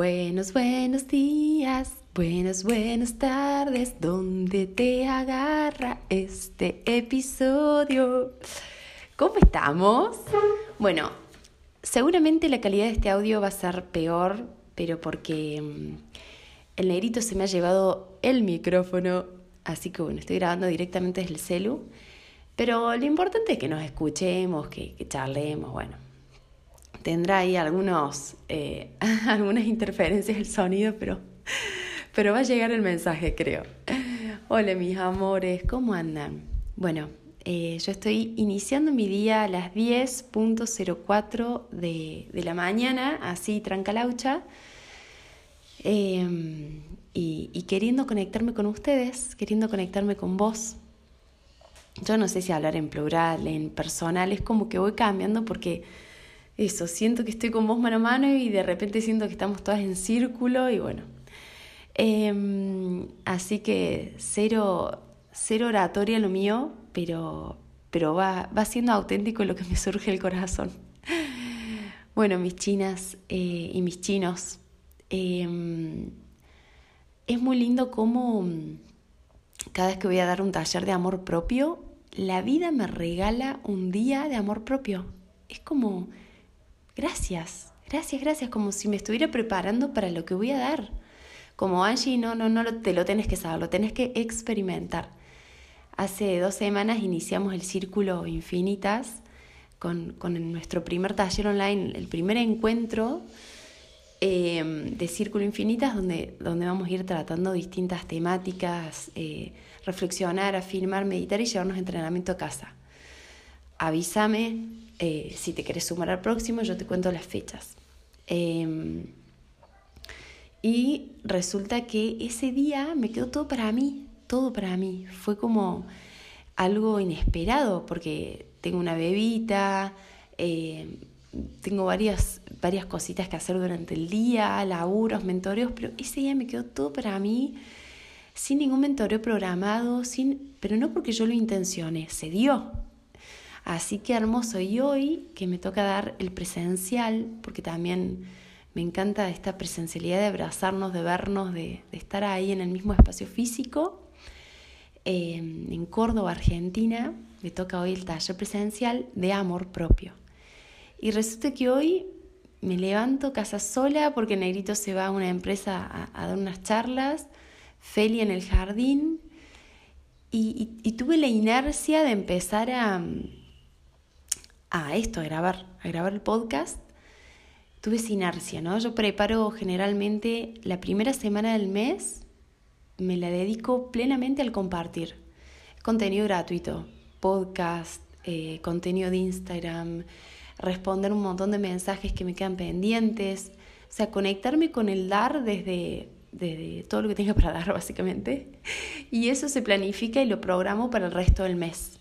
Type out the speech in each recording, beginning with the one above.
buenos, buenos días, buenos, buenas tardes, ¿dónde te agarra este episodio? ¿Cómo estamos? Bueno, seguramente la calidad de este audio va a ser peor, pero porque mm, el negrito se me ha llevado el micrófono, así que bueno, estoy grabando directamente desde el celu, pero lo importante es que nos escuchemos, que, que charlemos, bueno tendrá ahí algunos, eh, algunas interferencias el sonido, pero, pero va a llegar el mensaje, creo. Hola mis amores, ¿cómo andan? Bueno, eh, yo estoy iniciando mi día a las 10.04 de, de la mañana, así trancalaucha, eh, y, y queriendo conectarme con ustedes, queriendo conectarme con vos. Yo no sé si hablar en plural, en personal, es como que voy cambiando porque eso, siento que estoy con vos mano a mano y de repente siento que estamos todas en círculo y bueno. Em, así que cero, cero oratoria lo mío, pero, pero va, va siendo auténtico lo que me surge el corazón. Bueno, mis chinas eh, y mis chinos, em, es muy lindo cómo cada vez que voy a dar un taller de amor propio, la vida me regala un día de amor propio. Es como gracias, gracias, gracias, como si me estuviera preparando para lo que voy a dar. Como Angie, no, no, no te lo tenés que saber, lo tenés que experimentar. Hace dos semanas iniciamos el Círculo Infinitas con, con nuestro primer taller online, el primer encuentro eh, de Círculo Infinitas, donde, donde vamos a ir tratando distintas temáticas, eh, reflexionar, afirmar, meditar y llevarnos entrenamiento a casa. Avísame eh, si te quieres sumar al próximo, yo te cuento las fechas. Em, y resulta que ese día me quedó todo para mí, todo para mí. Fue como algo inesperado, porque tengo una bebita, eh, tengo varias, varias cositas que hacer durante el día, laburos, mentoreos, pero ese día me quedó todo para mí, sin ningún mentoreo programado, sin, pero no porque yo lo intencione, se dio, Así que hermoso. Y hoy que me toca dar el presencial, porque también me encanta esta presencialidad de abrazarnos, de vernos, de, estar ahí en el mismo espacio físico. Em, en Córdoba, Argentina, me toca hoy el taller presencial de amor propio. Y resulta que hoy me levanto casa sola porque Negrito se va a una empresa a, dar unas charlas, Feli en el jardín, y tuve la inercia de empezar a, a esto, a grabar, a grabar el podcast, tuve inercia, ¿no? Yo preparo generalmente la primera semana del mes, me la dedico plenamente al compartir. Contenido gratuito, podcast, eh, contenido de Instagram, responder un montón de mensajes que me quedan pendientes, o sea, conectarme con el dar desde, desde todo lo que tenga para dar, básicamente. Y eso se planifica y lo programo para el resto del mes.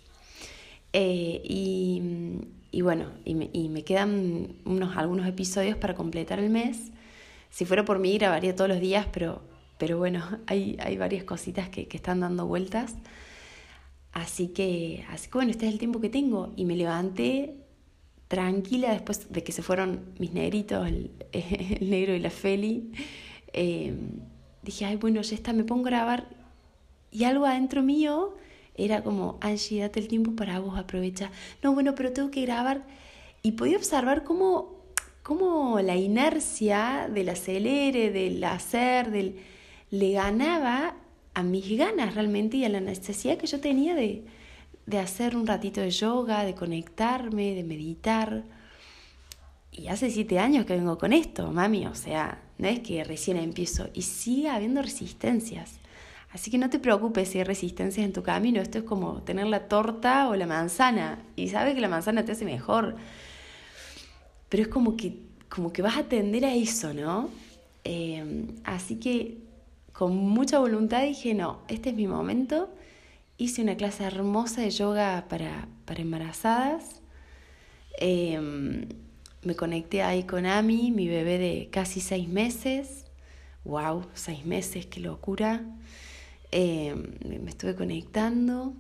Eh, y, y bueno, y me, y me quedan unos, algunos episodios para completar el mes. Si fuera por mí, grabaría todos los días, pero, pero bueno, hay, hay varias cositas que, que están dando vueltas. Así que, así bueno, este es el tiempo que tengo. Y me levanté tranquila después de que se fueron mis negritos, el, el negro y la Feli. Eh, dije, ay, bueno, ya está, me pongo a grabar. Y algo adentro mío era como, Angie, date el tiempo para vos, aprovecha. No, bueno, pero tengo que grabar. Y podía observar cómo, cómo la inercia del acelere, del hacer, del, le ganaba a mis ganas realmente y a la necesidad que yo tenía de, de hacer un ratito de yoga, de conectarme, de meditar. Y hace siete años que vengo con esto, mami, o sea, no es que recién empiezo y sigue habiendo resistencias. Así que no te preocupes si hay resistencias en tu camino. Esto es como tener la torta o la manzana. Y sabes que la manzana te hace mejor. Pero es como que, como que vas a atender a eso, ¿no? Eh, así que con mucha voluntad dije, no, este es mi momento. Hice una clase hermosa de yoga para, para embarazadas. Em, me conecté ahí con Ami, mi bebé de casi seis meses. ¡Wow! Seis meses, qué locura. Em, me estuve conectando.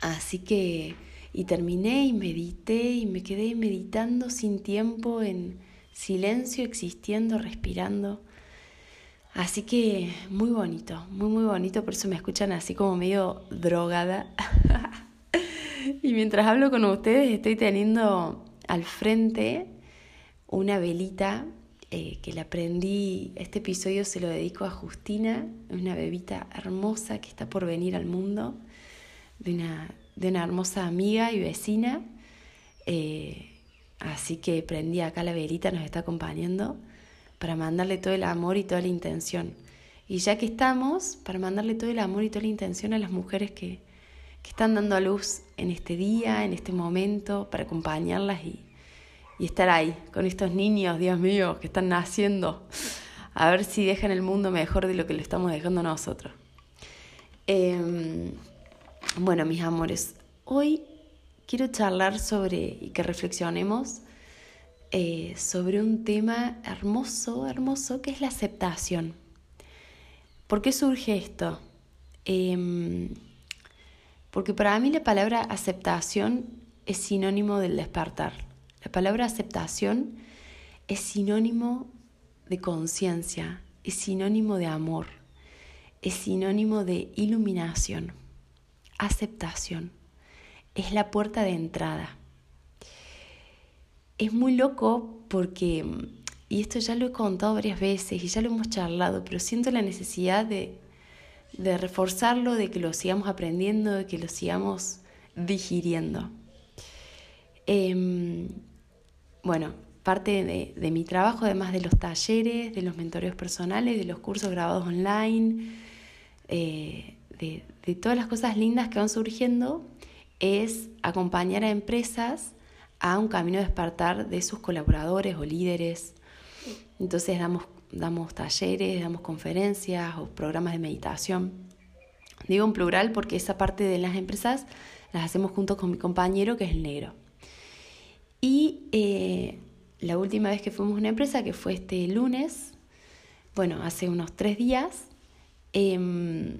Así que, y terminé y medité y me quedé meditando sin tiempo, en silencio, existiendo, respirando. Así que muy bonito, muy, muy bonito, por eso me escuchan así como medio drogada. y mientras hablo con ustedes estoy teniendo al frente una velita eh, que la aprendí, este episodio se lo dedico a Justina, una bebita hermosa que está por venir al mundo, de una, de una hermosa amiga y vecina. Eh, así que prendí acá la velita, nos está acompañando, para mandarle todo el amor y toda la intención. Y ya que estamos, para mandarle todo el amor y toda la intención a las mujeres que, que están dando a luz en este día, en este momento, para acompañarlas y, y estar ahí con estos niños, Dios mío, que están naciendo, a ver si dejan el mundo mejor de lo que lo estamos dejando nosotros. Em, bueno, mis amores, hoy quiero charlar sobre y que reflexionemos eh, sobre un tema hermoso, hermoso, que es la aceptación. ¿Por qué surge esto? Em, porque para mí la palabra aceptación es sinónimo del despertar. La palabra aceptación es sinónimo de conciencia, es sinónimo de amor, es sinónimo de iluminación. Aceptación es la puerta de entrada. Es muy loco porque, y esto ya lo he contado varias veces y ya lo hemos charlado, pero siento la necesidad de, reforzarlo, de que lo sigamos aprendiendo, de que lo sigamos digiriendo. Em, bueno, parte de, mi trabajo, además de los talleres, de los mentoreos personales, de los cursos grabados online, eh, de, de todas las cosas lindas que van surgiendo, es acompañar a empresas a un camino de despertar de sus colaboradores o líderes. Entonces damos, damos talleres, damos conferencias o programas de meditación. Digo en plural porque esa parte de las empresas las hacemos juntos con mi compañero que es el negro. Y eh, la última vez que fuimos a una empresa, que fue este lunes, bueno, hace unos tres días, em,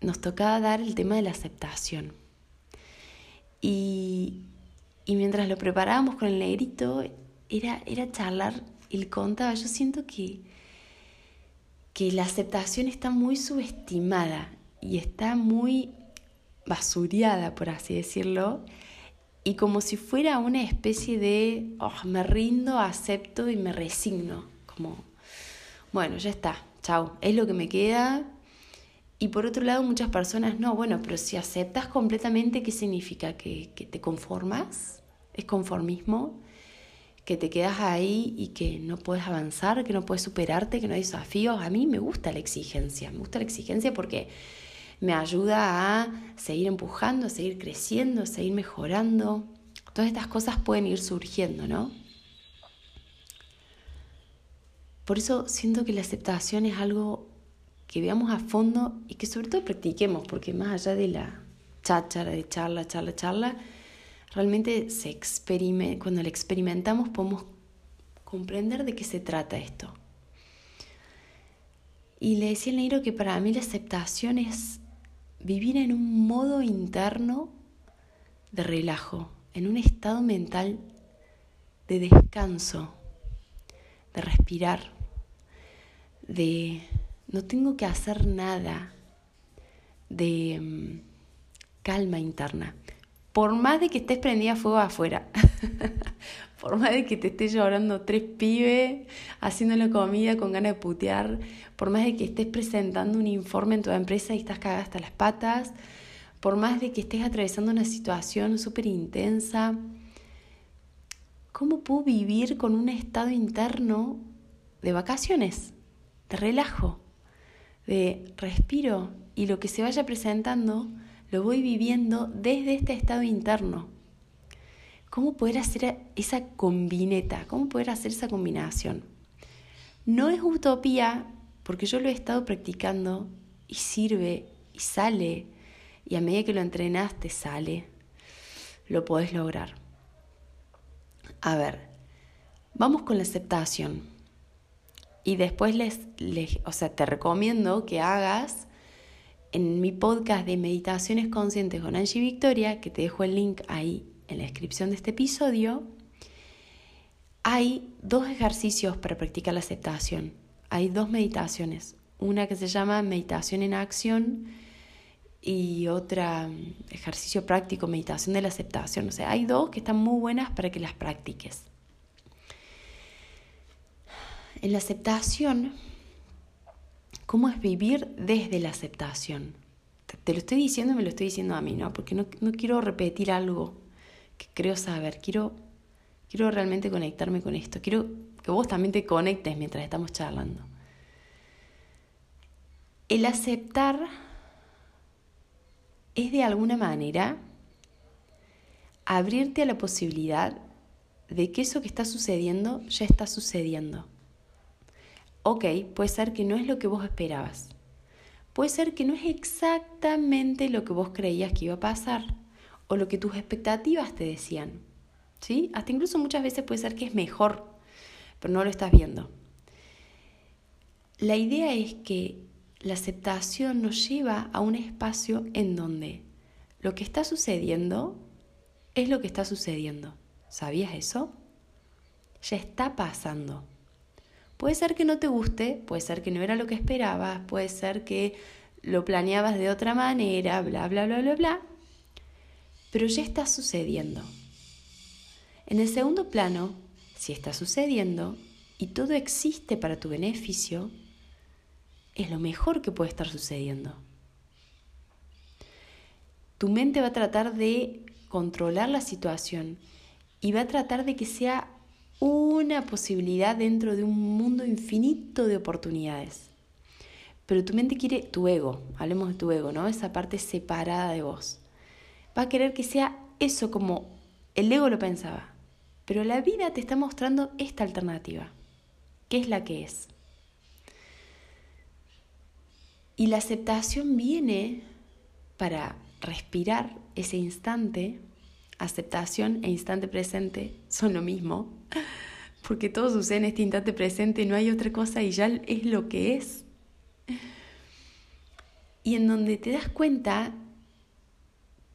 nos tocaba dar el tema de la aceptación. Y, mientras lo preparábamos con el negrito, era, era charlar, él contaba, yo siento que, que la aceptación está muy subestimada y está muy basureada, por así decirlo, y como si fuera una especie de, oh, me rindo, acepto y me resigno, como, bueno, ya está, chao, es lo que me queda. Y por otro lado, muchas personas, no, bueno, pero si aceptas completamente, ¿qué significa? ¿Que, que te conformas? ¿Es conformismo? ¿Que te quedas ahí y que no puedes avanzar, que no puedes superarte, que no hay desafíos? A mí me gusta la exigencia, me gusta la exigencia porque me ayuda a seguir empujando, seguir creciendo, seguir mejorando. Todas estas cosas pueden ir surgiendo, ¿no? Por eso siento que la aceptación es algo que veamos a fondo y que sobre todo practiquemos, porque más allá de la cháchara, de charla, charla, charla, realmente se cuando la experimentamos podemos comprender de qué se trata esto. Y le decía al Neiro que para mí la aceptación es vivir en un modo interno de relajo, en un estado mental de descanso, de respirar, de no tengo que hacer nada, de mm, calma interna. Por más de que estés prendida fuego afuera, por más de que te estés llorando tres pibes, haciéndole comida con ganas de putear, por más de que estés presentando un informe en tu empresa y estás cagada hasta las patas, por más de que estés atravesando una situación súper intensa, ¿cómo puedo vivir con un estado interno de vacaciones, de relajo, de respiro y lo que se vaya presentando lo voy viviendo desde este estado interno? ¿Cómo poder hacer esa combineta? ¿Cómo poder hacer esa combinación? No es utopía porque yo lo he estado practicando y sirve y sale, y a medida que lo entrenas te sale, lo podés lograr. A ver, vamos con la aceptación. Y después les, les, o sea, te recomiendo que hagas en mi podcast de Meditaciones Conscientes con Angie Victoria, que te dejo el link ahí en la descripción de este episodio, hay dos ejercicios para practicar la aceptación. Hay dos meditaciones. Una que se llama meditación en acción y otra mm, ejercicio práctico, meditación de la aceptación. O sea, hay dos que están muy buenas para que las practiques. En la aceptación, ¿cómo es vivir desde la aceptación? Te lo estoy diciendo y me lo estoy diciendo a mí, ¿no? Porque no, no quiero repetir algo que creo saber. Quiero Quiero realmente conectarme con esto. Quiero que vos también te conectes mientras estamos charlando. El aceptar es de alguna manera abrirte a la posibilidad de que eso que está sucediendo ya está sucediendo. Ok, puede ser que no es lo que vos esperabas. Puede ser que no es exactamente lo que vos creías que iba a pasar o lo que tus expectativas te decían. ¿sí? Hasta incluso muchas veces puede ser que es mejor, pero no lo estás viendo. La idea es que la aceptación nos lleva a un espacio en donde lo que está sucediendo es lo que está sucediendo. ¿Sabías eso? Ya está pasando. Puede ser que no te guste, puede ser que no era lo que esperabas, puede ser que lo planeabas de otra manera, bla, bla, bla, bla, bla, pero ya está sucediendo. En el segundo plano, si está sucediendo y todo existe para tu beneficio, es lo mejor que puede estar sucediendo. Tu mente va a tratar de controlar la situación y va a tratar de que sea una posibilidad dentro de un mundo infinito de oportunidades. Pero tu mente quiere, tu ego, hablemos de tu ego, ¿no? Esa parte separada de vos. Va a querer que sea eso como el ego lo pensaba. Pero la vida te está mostrando esta alternativa, que es la que es. Y la aceptación viene para respirar ese instante. Aceptación e instante presente son lo mismo, porque todo sucede en este instante presente, no hay otra cosa y ya es lo que es. Y en donde te das cuenta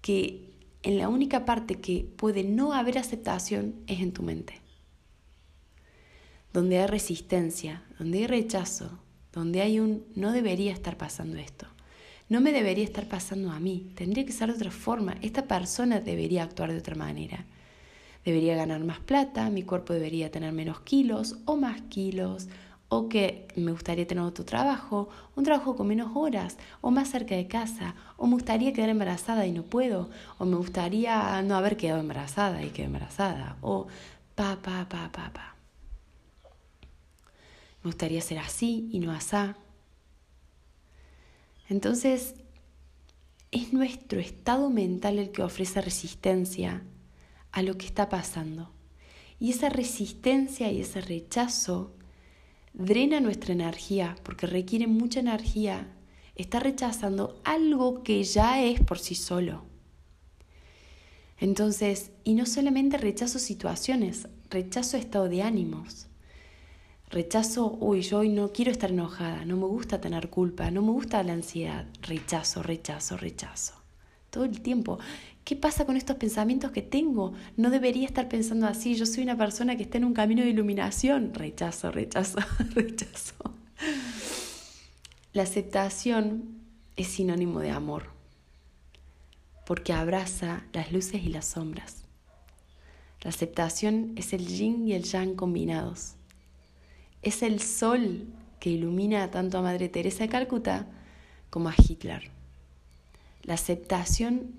que en la única parte que puede no haber aceptación es en tu mente. Donde hay resistencia, donde hay rechazo, donde hay un no debería estar pasando esto. No me debería estar pasando a mí, tendría que ser de otra forma. Esta persona debería actuar de otra manera. Debería ganar más plata, mi cuerpo debería tener menos kilos o más kilos, o que me gustaría tener otro trabajo, un trabajo con menos horas, o más cerca de casa, o me gustaría quedar embarazada y no puedo, o me gustaría no haber quedado embarazada y quedé embarazada, o pa, pa, pa, pa, pa. Me gustaría ser así y no asá. Entonces, es nuestro estado mental el que ofrece resistencia a lo que está pasando. Y esa resistencia y ese rechazo drena nuestra energía porque requiere mucha energía, está rechazando algo que ya es por sí solo. Entonces, y no solamente rechazo situaciones, rechazo estado de ánimos. Rechazo, uy, yo hoy no quiero estar enojada, no me gusta tener culpa, no me gusta la ansiedad. Rechazo, rechazo, rechazo. Todo el tiempo. ¿Qué pasa con estos pensamientos que tengo? No debería estar pensando así. Yo soy una persona que está en un camino de iluminación. Rechazo, rechazo, rechazo. La aceptación es sinónimo de amor, porque abraza las luces y las sombras. La aceptación es el yin y el yang combinados. Es el sol que ilumina tanto a Madre Teresa de Calcuta como a Hitler. La aceptación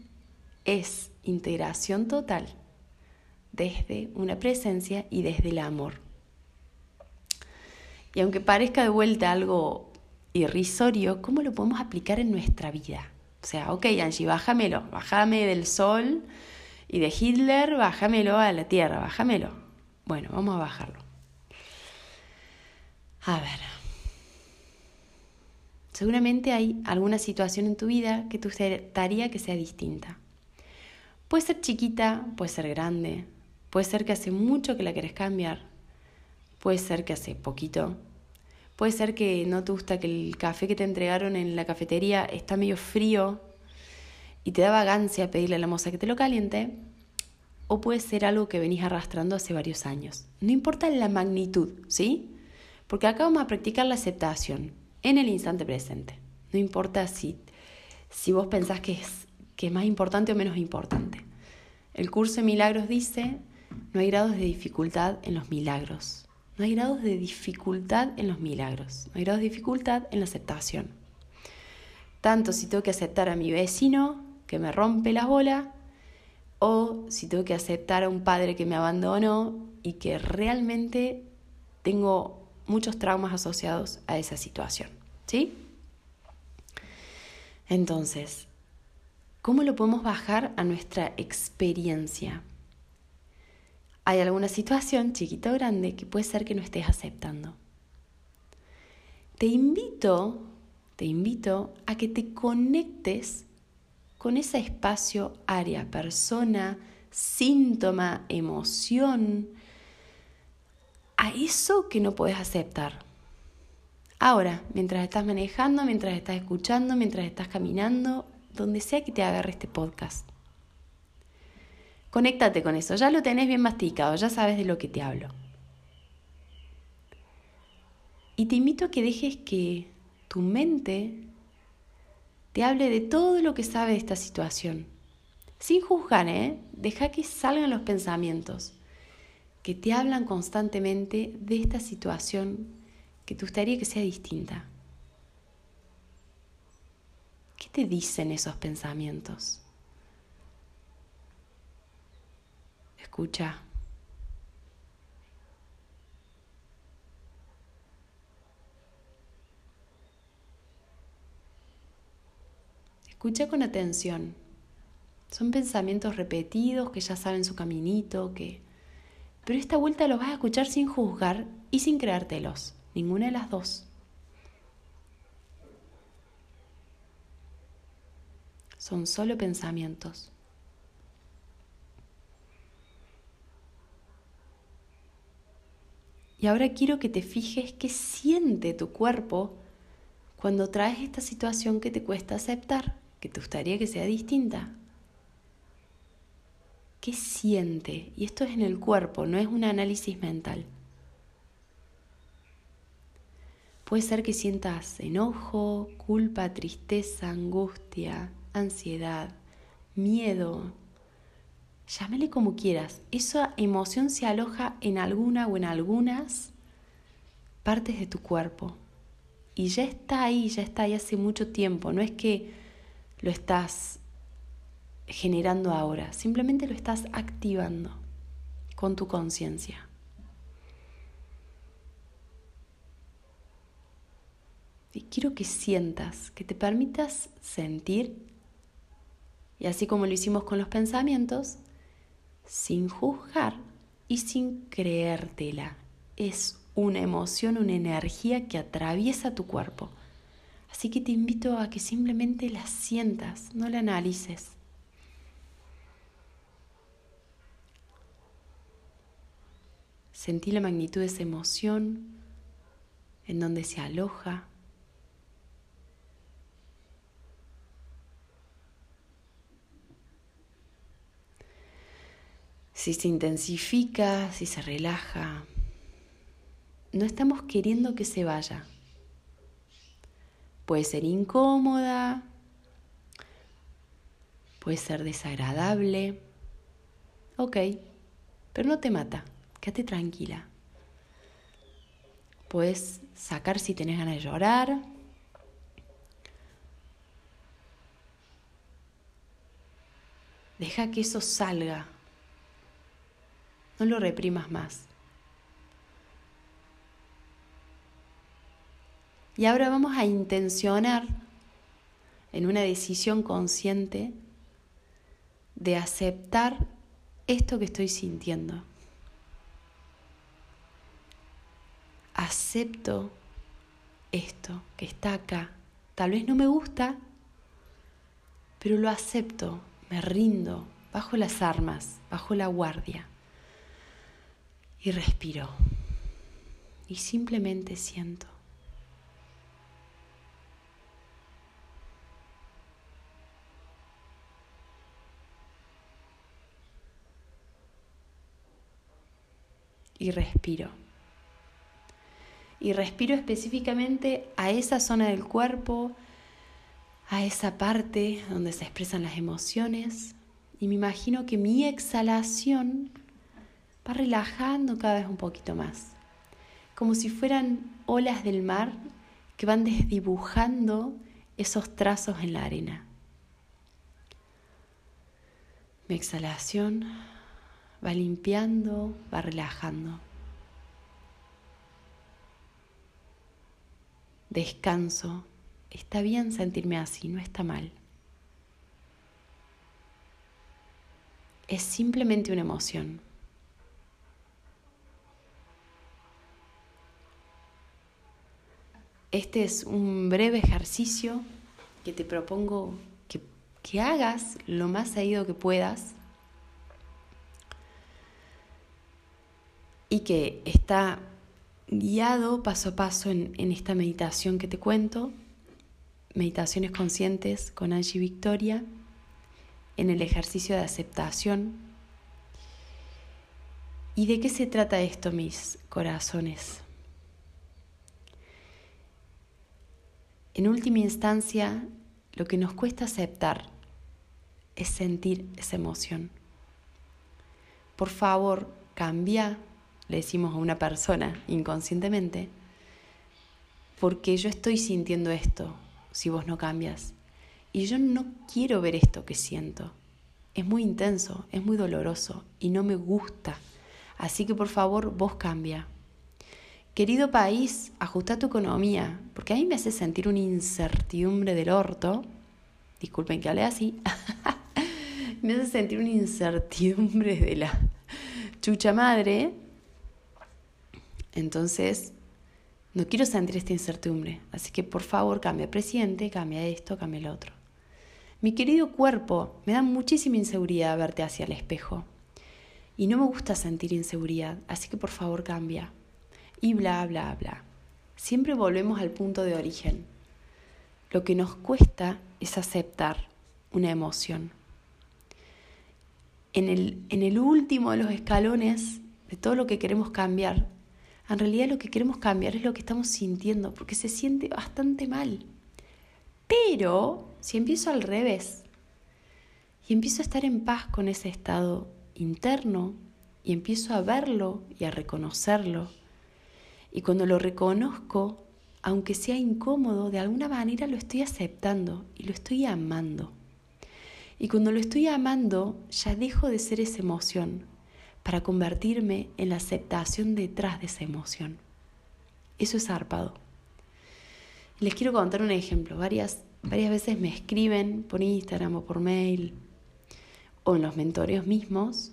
es integración total desde una presencia y desde el amor. Y aunque parezca de vuelta algo irrisorio, ¿cómo lo podemos aplicar en nuestra vida? O sea, ok, Angie, bájamelo, bájame del sol y de Hitler, bájamelo a la tierra, bájamelo. Bueno, vamos a bajarlo. A ver. Seguramente hay alguna situación en tu vida que te gustaría que sea distinta. Puede ser chiquita, puede ser grande, puede ser que hace mucho que la querés cambiar, puede ser que hace poquito, puede ser que no te gusta que el café que te entregaron en la cafetería está medio frío y te da vagancia pedirle a la moza que te lo caliente, o puede ser algo que venís arrastrando hace varios años. No importa la magnitud, ¿sí? Porque acá vamos a practicar la aceptación en el instante presente. No importa si, si vos pensás que es, que es más importante o menos importante. El curso de milagros dice, no hay grados de dificultad en los milagros. No hay grados de dificultad en los milagros. No hay grados de dificultad en la aceptación. Tanto si tengo que aceptar a mi vecino que me rompe las bolas, o si tengo que aceptar a un padre que me abandonó y que realmente tengo muchos traumas asociados a esa situación. ¿Sí? Entonces, ¿cómo lo podemos bajar a nuestra experiencia? Hay alguna situación, chiquita o grande, que puede ser que no estés aceptando. Te invito, te invito a que te conectes con ese espacio, área, persona, síntoma, emoción, a eso que no puedes aceptar. Ahora, mientras estás manejando, mientras estás escuchando, mientras estás caminando, donde sea que te agarre este podcast. Conéctate con eso, ya lo tenés bien masticado, ya sabes de lo que te hablo. Y te invito a que dejes que tu mente te hable de todo lo que sabe de esta situación. Sin juzgar, ¿eh? Deja que salgan los pensamientos que te hablan constantemente de esta situación que te gustaría que sea distinta. ¿Qué te dicen esos pensamientos? Escucha. Escucha con atención. Son pensamientos repetidos que ya saben su caminito, que... Pero esta vuelta los vas a escuchar sin juzgar y sin creártelos. Ninguna de las dos. Son solo pensamientos. Y ahora quiero que te fijes qué siente tu cuerpo cuando traes esta situación que te cuesta aceptar que te gustaría que sea distinta? ¿Qué siente? Y esto es en el cuerpo, no es un análisis mental. Puede ser que sientas enojo, culpa, tristeza, angustia, ansiedad, miedo. Llámale como quieras. Esa emoción se aloja en alguna o en algunas partes de tu cuerpo. Y ya está ahí, ya está ahí hace mucho tiempo. No es que lo estás generando ahora, simplemente lo estás activando con tu conciencia. Y quiero que sientas, que te permitas sentir, y así como lo hicimos con los pensamientos, sin juzgar y sin creértela. Es una emoción, una energía que atraviesa tu cuerpo Así que te invito a que simplemente la sientas, no la analices. Sentí la magnitud de esa emoción, en donde se aloja. Si se intensifica, si se relaja. No estamos queriendo que se vaya. Puede ser incómoda, puede ser desagradable. Ok, pero no te mata, quédate tranquila. Puedes sacar si tenés ganas de llorar. Deja que eso salga. No lo reprimas más. Y ahora vamos a intencionar en una decisión consciente de aceptar esto que estoy sintiendo. Acepto esto que está acá, tal vez no me gusta, pero lo acepto, me rindo, bajo las armas, bajo la guardia y respiro y simplemente siento. Y respiro. Y respiro específicamente a esa zona del cuerpo, a esa parte donde se expresan las emociones. Y me imagino que mi exhalación va relajando cada vez un poquito más como si fueran olas del mar que van desdibujando esos trazos en la arena. Mi exhalación va limpiando, va relajando. Descanso. Está bien sentirme así, no está mal. Es simplemente una emoción. Este es un breve ejercicio que te propongo que, que hagas lo más seguido que puedas y que está guiado paso a paso en, esta meditación que te cuento, meditaciones conscientes con Angie Victoria, en el ejercicio de aceptación. ¿Y de qué se trata esto, mis corazones? En última instancia, lo que nos cuesta aceptar es sentir esa emoción. Por favor, cambia, le decimos a una persona inconscientemente, porque yo estoy sintiendo esto si vos no cambias. Y yo no quiero ver esto que siento. Es muy intenso, es muy doloroso y no me gusta. Así que por favor, vos cambia. Querido país, ajusta tu economía, porque a mí me hace sentir una incertidumbre del orto. Disculpen que hable así. me hace sentir una incertidumbre de la chucha madre. Entonces, no quiero sentir esta incertidumbre. Así que por favor, cambia presidente, cambia esto, cambia lo otro. Mi querido cuerpo, me da muchísima inseguridad verte hacia el espejo. Y no me gusta sentir inseguridad, así que por favor cambia y bla, bla, bla. Siempre volvemos al punto de origen. Lo que nos cuesta es aceptar una emoción. En el, en el último de los escalones de todo lo que queremos cambiar, en realidad lo que queremos cambiar es lo que estamos sintiendo, porque se siente bastante mal. Pero si empiezo al revés y empiezo a estar en paz con ese estado interno y empiezo a verlo y a reconocerlo, y cuando lo reconozco, aunque sea incómodo, de alguna manera lo estoy aceptando y lo estoy amando. Y cuando lo estoy amando, ya dejo de ser esa emoción para convertirme en la aceptación detrás de esa emoción. Eso es zarpado. Les quiero contar un ejemplo. Varias, varias veces me escriben por Instagram o por mail o en los mentoreos mismos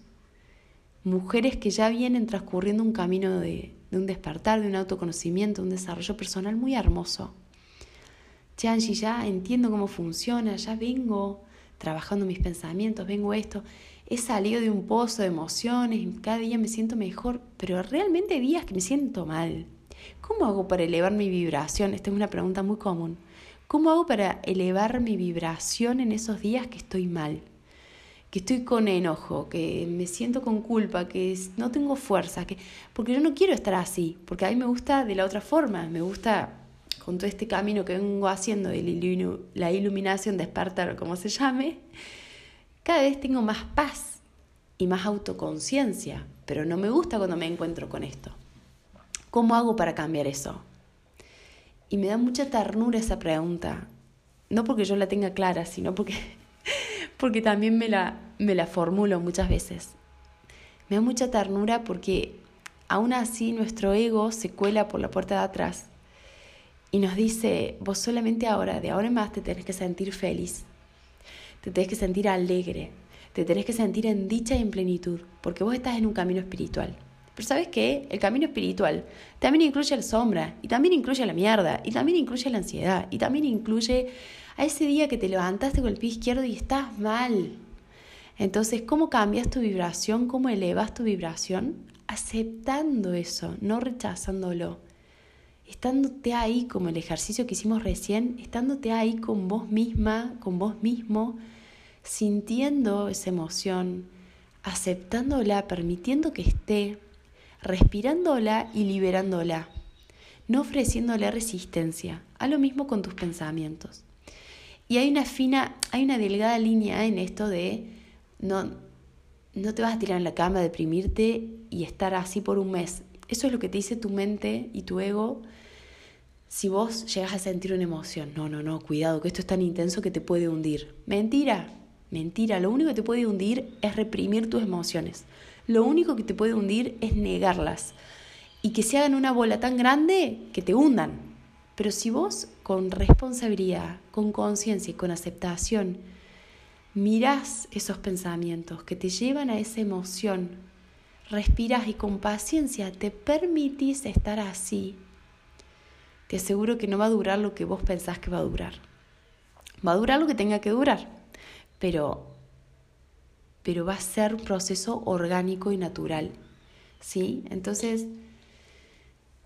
mujeres que ya vienen transcurriendo un camino de, de un despertar, de un autoconocimiento, un desarrollo personal muy hermoso. Ya, ya entiendo cómo funciona, ya vengo trabajando mis pensamientos, vengo esto, he salido de un pozo de emociones, cada día me siento mejor, pero realmente hay días que me siento mal. ¿Cómo hago para elevar mi vibración? Esta es una pregunta muy común. ¿Cómo hago para elevar mi vibración en esos días que estoy mal? que estoy con enojo, que me siento con culpa, que no tengo fuerza, que porque yo no quiero estar así, porque a mí me gusta de la otra forma, me gusta con todo este camino que vengo haciendo de la iluminación, despertar, como se llame, cada vez tengo más paz y más autoconciencia, pero no me gusta cuando me encuentro con esto. ¿Cómo hago para cambiar eso? Y me da mucha ternura esa pregunta, no porque yo la tenga clara, sino porque porque también me la, me la formulo muchas veces. Me da mucha ternura porque aún así nuestro ego se cuela por la puerta de atrás y nos dice, vos solamente ahora, de ahora en más te tenés que sentir feliz, te tenés que sentir alegre, te tenés que sentir en dicha y en plenitud, porque vos estás en un camino espiritual. Pero ¿sabes qué? El camino espiritual también incluye la sombra, y también incluye la mierda, y también incluye la ansiedad, y también incluye a ese día que te levantaste con el pie izquierdo y estás mal. Entonces, ¿cómo cambias tu vibración? ¿Cómo elevas tu vibración? Aceptando eso, no rechazándolo estándote ahí como el ejercicio que hicimos recién, estándote ahí con vos misma, con vos mismo, sintiendo esa emoción, aceptándola, permitiendo que esté, respirándola y liberándola, no ofreciéndole resistencia. A lo mismo con tus pensamientos. Y hay una fina, hay una delgada línea en esto de no, no te vas a tirar en la cama, deprimirte y estar así por un mes. Eso es lo que te dice tu mente y tu ego si vos llegas a sentir una emoción. No, no, no, cuidado, que esto es tan intenso que te puede hundir. Mentira, mentira. Lo único que te puede hundir es reprimir tus emociones. Lo único que te puede hundir es negarlas. Y que se hagan una bola tan grande que te hundan. Pero si vos con responsabilidad, con conciencia y con aceptación mirás esos pensamientos que te llevan a esa emoción, respiras y con paciencia te permitís estar así te aseguro que no va a durar lo que vos pensás que va a durar. Va a durar lo que tenga que durar, pero, pero va a ser un proceso orgánico y natural. ¿Sí? Entonces,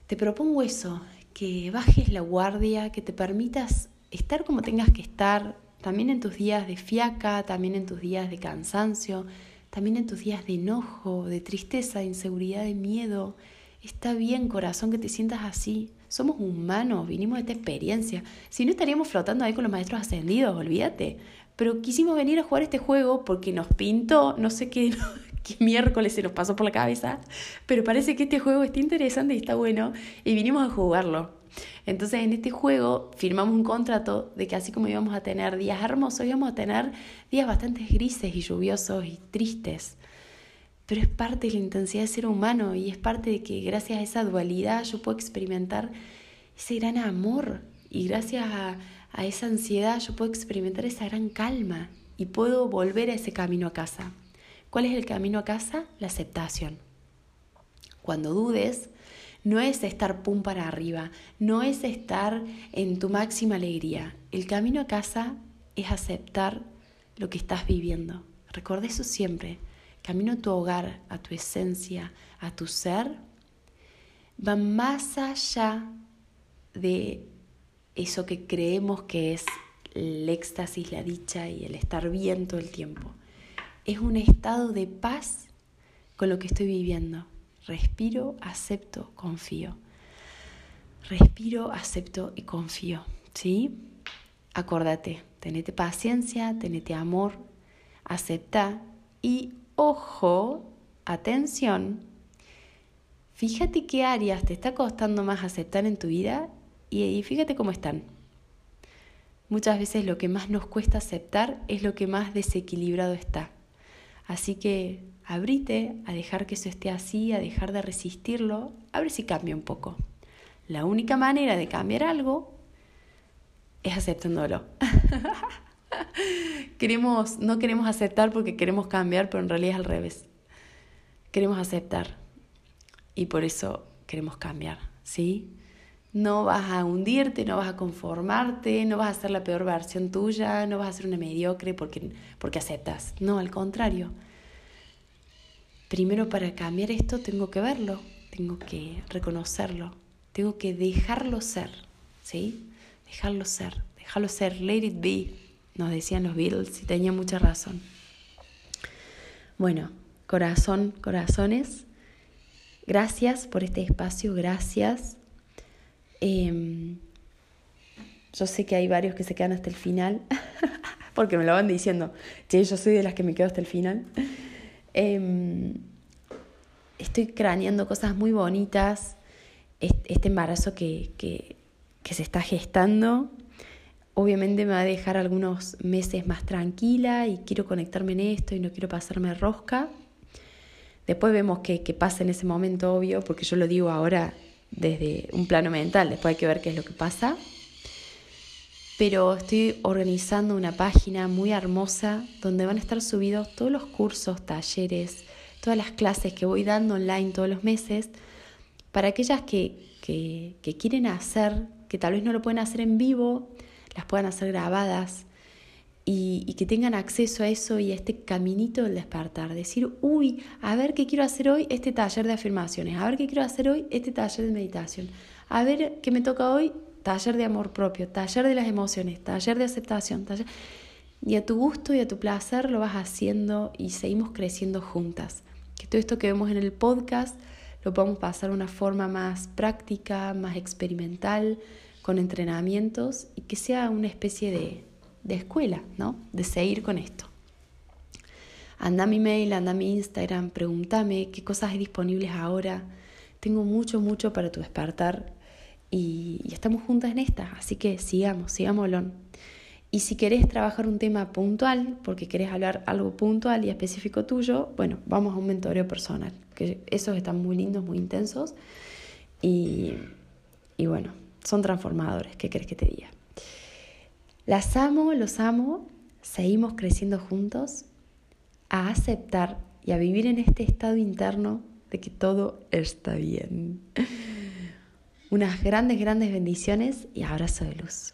te propongo eso, que bajes la guardia, que te permitas estar como tengas que estar, también en tus días de fiaca, también en tus días de cansancio, también en tus días de enojo, de tristeza, de inseguridad, de miedo. Está bien, corazón, que te sientas así. Somos humanos, vinimos de esta experiencia. Si no estaríamos flotando ahí con los maestros ascendidos, olvídate. Pero quisimos venir a jugar este juego porque nos pintó, no sé qué, qué miércoles se nos pasó por la cabeza, pero parece que este juego está interesante y está bueno y vinimos a jugarlo. Entonces en este juego firmamos un contrato de que así como íbamos a tener días hermosos, íbamos a tener días bastante grises y lluviosos y tristes pero es parte de la intensidad de ser humano y es parte de que gracias a esa dualidad yo puedo experimentar ese gran amor y gracias a, esa ansiedad yo puedo experimentar esa gran calma y puedo volver a ese camino a casa. ¿Cuál es el camino a casa? La aceptación. Cuando dudes, no es estar pum para arriba, no es estar en tu máxima alegría. El camino a casa es aceptar lo que estás viviendo. Recuerda eso siempre camino a tu hogar, a tu esencia, a tu ser, va más allá de eso que creemos que es el éxtasis, la dicha y el estar bien todo el tiempo. Es un estado de paz con lo que estoy viviendo. Respiro, acepto, confío. Respiro, acepto y confío. ¿Sí? Acordate, tenete paciencia, tenete amor, acepta y ojo, atención, fíjate qué áreas te está costando más aceptar en tu vida y, fíjate cómo están. Muchas veces lo que más nos cuesta aceptar es lo que más desequilibrado está. Así que abrite a dejar que eso esté así, a dejar de resistirlo, a ver si cambia un poco. La única manera de cambiar algo es aceptándolo. queremos, no queremos aceptar porque queremos cambiar, pero en realidad es al revés. Queremos aceptar y por eso queremos cambiar, ¿sí? No vas a hundirte, no vas a conformarte, no vas a ser la peor versión tuya, no vas a ser una mediocre porque, porque aceptas. No, al contrario. Primero para cambiar esto tengo que verlo, tengo que reconocerlo, tengo que dejarlo ser, ¿sí? Dejarlo ser, dejarlo ser, let it be, nos decían los Beatles y tenía mucha razón. Bueno, corazón, corazones, gracias por este espacio, gracias. Em, yo sé que hay varios que se quedan hasta el final, porque me lo van diciendo. Yo soy de las que me quedo hasta el final. Em, estoy craneando cosas muy bonitas. Este embarazo que, que, que se está gestando obviamente me va a dejar algunos meses más tranquila y quiero conectarme en esto y no quiero pasarme rosca. Después vemos qué, pasa en ese momento, obvio, porque yo lo digo ahora desde un plano mental, después hay que ver qué es lo que pasa. Pero estoy organizando una página muy hermosa donde van a estar subidos todos los cursos, talleres, todas las clases que voy dando online todos los meses, para aquellas que, que, quieren hacer, que tal vez no lo pueden hacer en vivo, las puedan hacer grabadas y, que tengan acceso a eso y a este caminito del despertar. Decir, uy, a ver qué quiero hacer hoy, este taller de afirmaciones, a ver qué quiero hacer hoy, este taller de meditación, a ver qué me toca hoy, taller de amor propio, taller de las emociones, taller de aceptación. Y a tu gusto y a tu placer lo vas haciendo y seguimos creciendo juntas. Que todo esto que vemos en el podcast lo podamos pasar de una forma más práctica, más experimental, con entrenamientos y que sea una especie de, de escuela, ¿no? De seguir con esto. Anda a mi mail, anda a mi Instagram, pregúntame qué cosas hay disponibles ahora. Tengo mucho, mucho para tu despertar y, estamos juntas en esta, así que sigamos, Lon. Y si querés trabajar un tema puntual, porque querés hablar algo puntual y específico tuyo, bueno, vamos a un mentoreo personal, que esos están muy lindos, muy intensos y, y bueno, son transformadores, ¿qué querés que te diga? Las amo, los amo, seguimos creciendo juntos a aceptar y a vivir en este estado interno de que todo está bien. Unas grandes, grandes bendiciones y abrazo de luz.